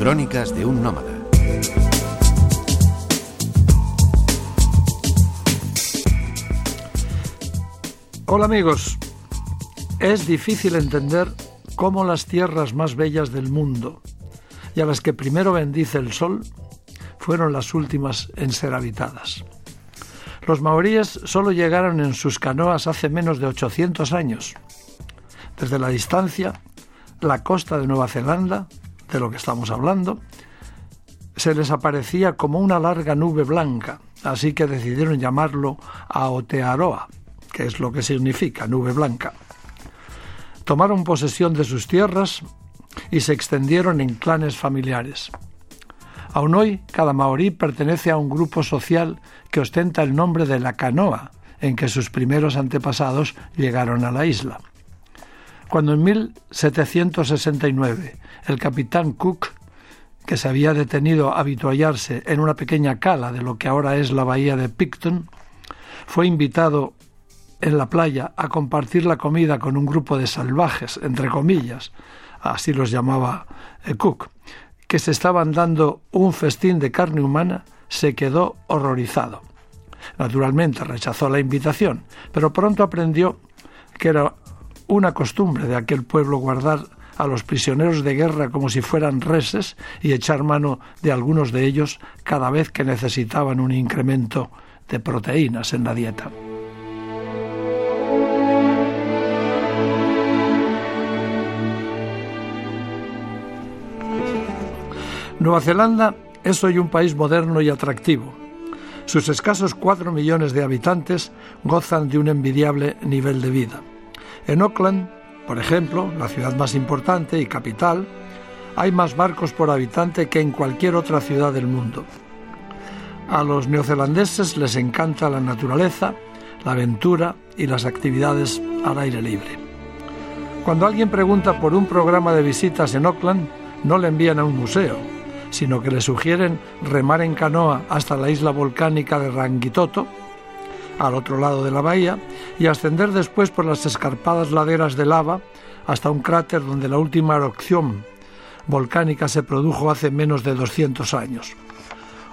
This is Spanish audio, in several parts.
Crónicas de un nómada. Hola amigos. Es difícil entender cómo las tierras más bellas del mundo y a las que primero bendice el sol fueron las últimas en ser habitadas. Los maoríes solo llegaron en sus canoas hace menos de 800 años. Desde la distancia, la costa de Nueva Zelanda, de lo que estamos hablando, se les aparecía como una larga nube blanca, así que decidieron llamarlo Aotearoa, que es lo que significa nube blanca. Tomaron posesión de sus tierras y se extendieron en clanes familiares. Aún hoy, cada maorí pertenece a un grupo social que ostenta el nombre de la canoa en que sus primeros antepasados llegaron a la isla. Cuando en 1769 el capitán Cook, que se había detenido a habituallarse en una pequeña cala de lo que ahora es la bahía de Picton, fue invitado en la playa a compartir la comida con un grupo de salvajes, entre comillas, así los llamaba eh, Cook, que se estaban dando un festín de carne humana, se quedó horrorizado. Naturalmente rechazó la invitación, pero pronto aprendió que era una costumbre de aquel pueblo guardar a los prisioneros de guerra como si fueran reses y echar mano de algunos de ellos cada vez que necesitaban un incremento de proteínas en la dieta. Nueva Zelanda es hoy un país moderno y atractivo. Sus escasos cuatro millones de habitantes gozan de un envidiable nivel de vida. En Auckland, por ejemplo, la ciudad más importante y capital, hay más barcos por habitante que en cualquier otra ciudad del mundo. A los neozelandeses les encanta la naturaleza, la aventura y las actividades al aire libre. Cuando alguien pregunta por un programa de visitas en Auckland, no le envían a un museo, sino que le sugieren remar en canoa hasta la isla volcánica de Rangitoto, al otro lado de la bahía, y ascender después por las escarpadas laderas de lava hasta un cráter donde la última erupción volcánica se produjo hace menos de 200 años.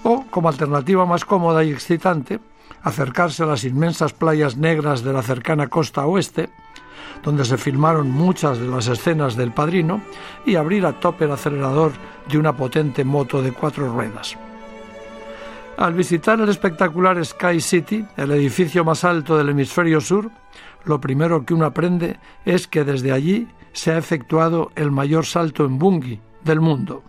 O, como alternativa más cómoda y excitante, acercarse a las inmensas playas negras de la cercana costa oeste, donde se filmaron muchas de las escenas del padrino, y abrir a tope el acelerador de una potente moto de cuatro ruedas. Al visitar el espectacular Sky City, el edificio más alto del hemisferio sur, lo primero que uno aprende es que desde allí se ha efectuado el mayor salto en bungee del mundo.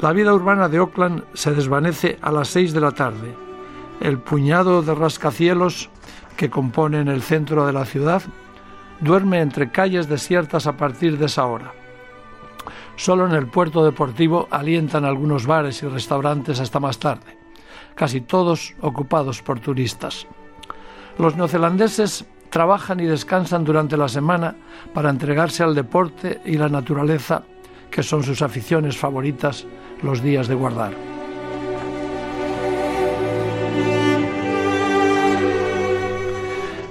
La vida urbana de Oakland se desvanece a las seis de la tarde. El puñado de rascacielos que componen el centro de la ciudad duerme entre calles desiertas a partir de esa hora. Solo en el puerto deportivo alientan algunos bares y restaurantes hasta más tarde, casi todos ocupados por turistas. Los neozelandeses trabajan y descansan durante la semana para entregarse al deporte y la naturaleza, que son sus aficiones favoritas los días de guardar.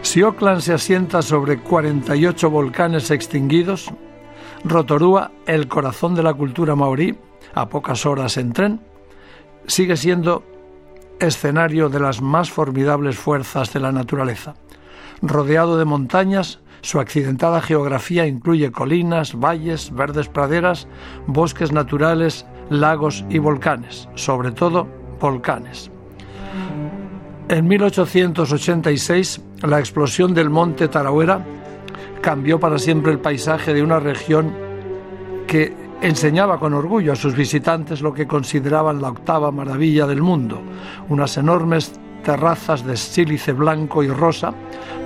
Si Oakland se asienta sobre 48 volcanes extinguidos, Rotorua, el corazón de la cultura maorí, a pocas horas en tren, sigue siendo escenario de las más formidables fuerzas de la naturaleza. Rodeado de montañas, su accidentada geografía incluye colinas, valles, verdes praderas, bosques naturales, lagos y volcanes, sobre todo volcanes. En 1886, la explosión del monte Tarahuera cambió para siempre el paisaje de una región que enseñaba con orgullo a sus visitantes lo que consideraban la octava maravilla del mundo, unas enormes terrazas de sílice blanco y rosa,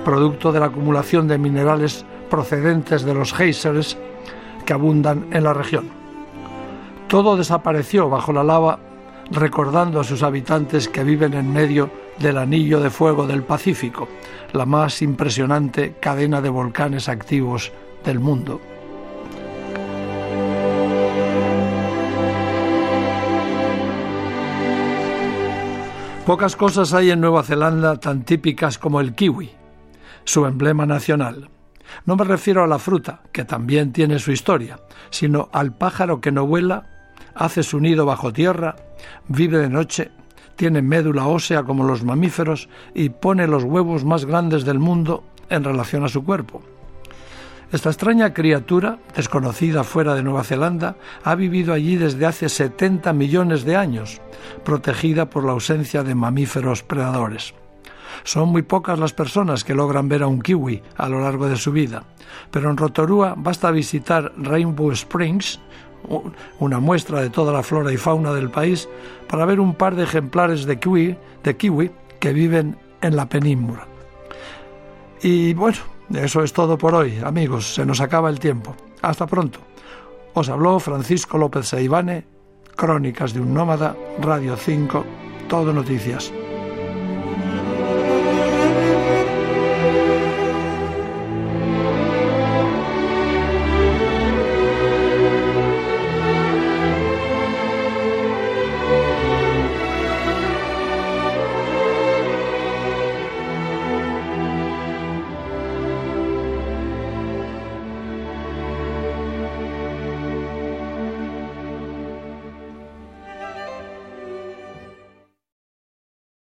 producto de la acumulación de minerales procedentes de los géiseres que abundan en la región. Todo desapareció bajo la lava, recordando a sus habitantes que viven en medio del anillo de fuego del Pacífico, la más impresionante cadena de volcanes activos del mundo. Pocas cosas hay en Nueva Zelanda tan típicas como el kiwi, su emblema nacional. No me refiero a la fruta, que también tiene su historia, sino al pájaro que no vuela, hace su nido bajo tierra, vive de noche, tiene médula ósea como los mamíferos y pone los huevos más grandes del mundo en relación a su cuerpo. Esta extraña criatura, desconocida fuera de Nueva Zelanda, ha vivido allí desde hace 70 millones de años, protegida por la ausencia de mamíferos predadores. Son muy pocas las personas que logran ver a un kiwi a lo largo de su vida, pero en Rotorua basta visitar Rainbow Springs, una muestra de toda la flora y fauna del país, para ver un par de ejemplares de kiwi, de kiwi que viven en la península. Y bueno, eso es todo por hoy, amigos, se nos acaba el tiempo. Hasta pronto. Os habló Francisco López Saibane, Crónicas de un Nómada, Radio 5, Todo Noticias.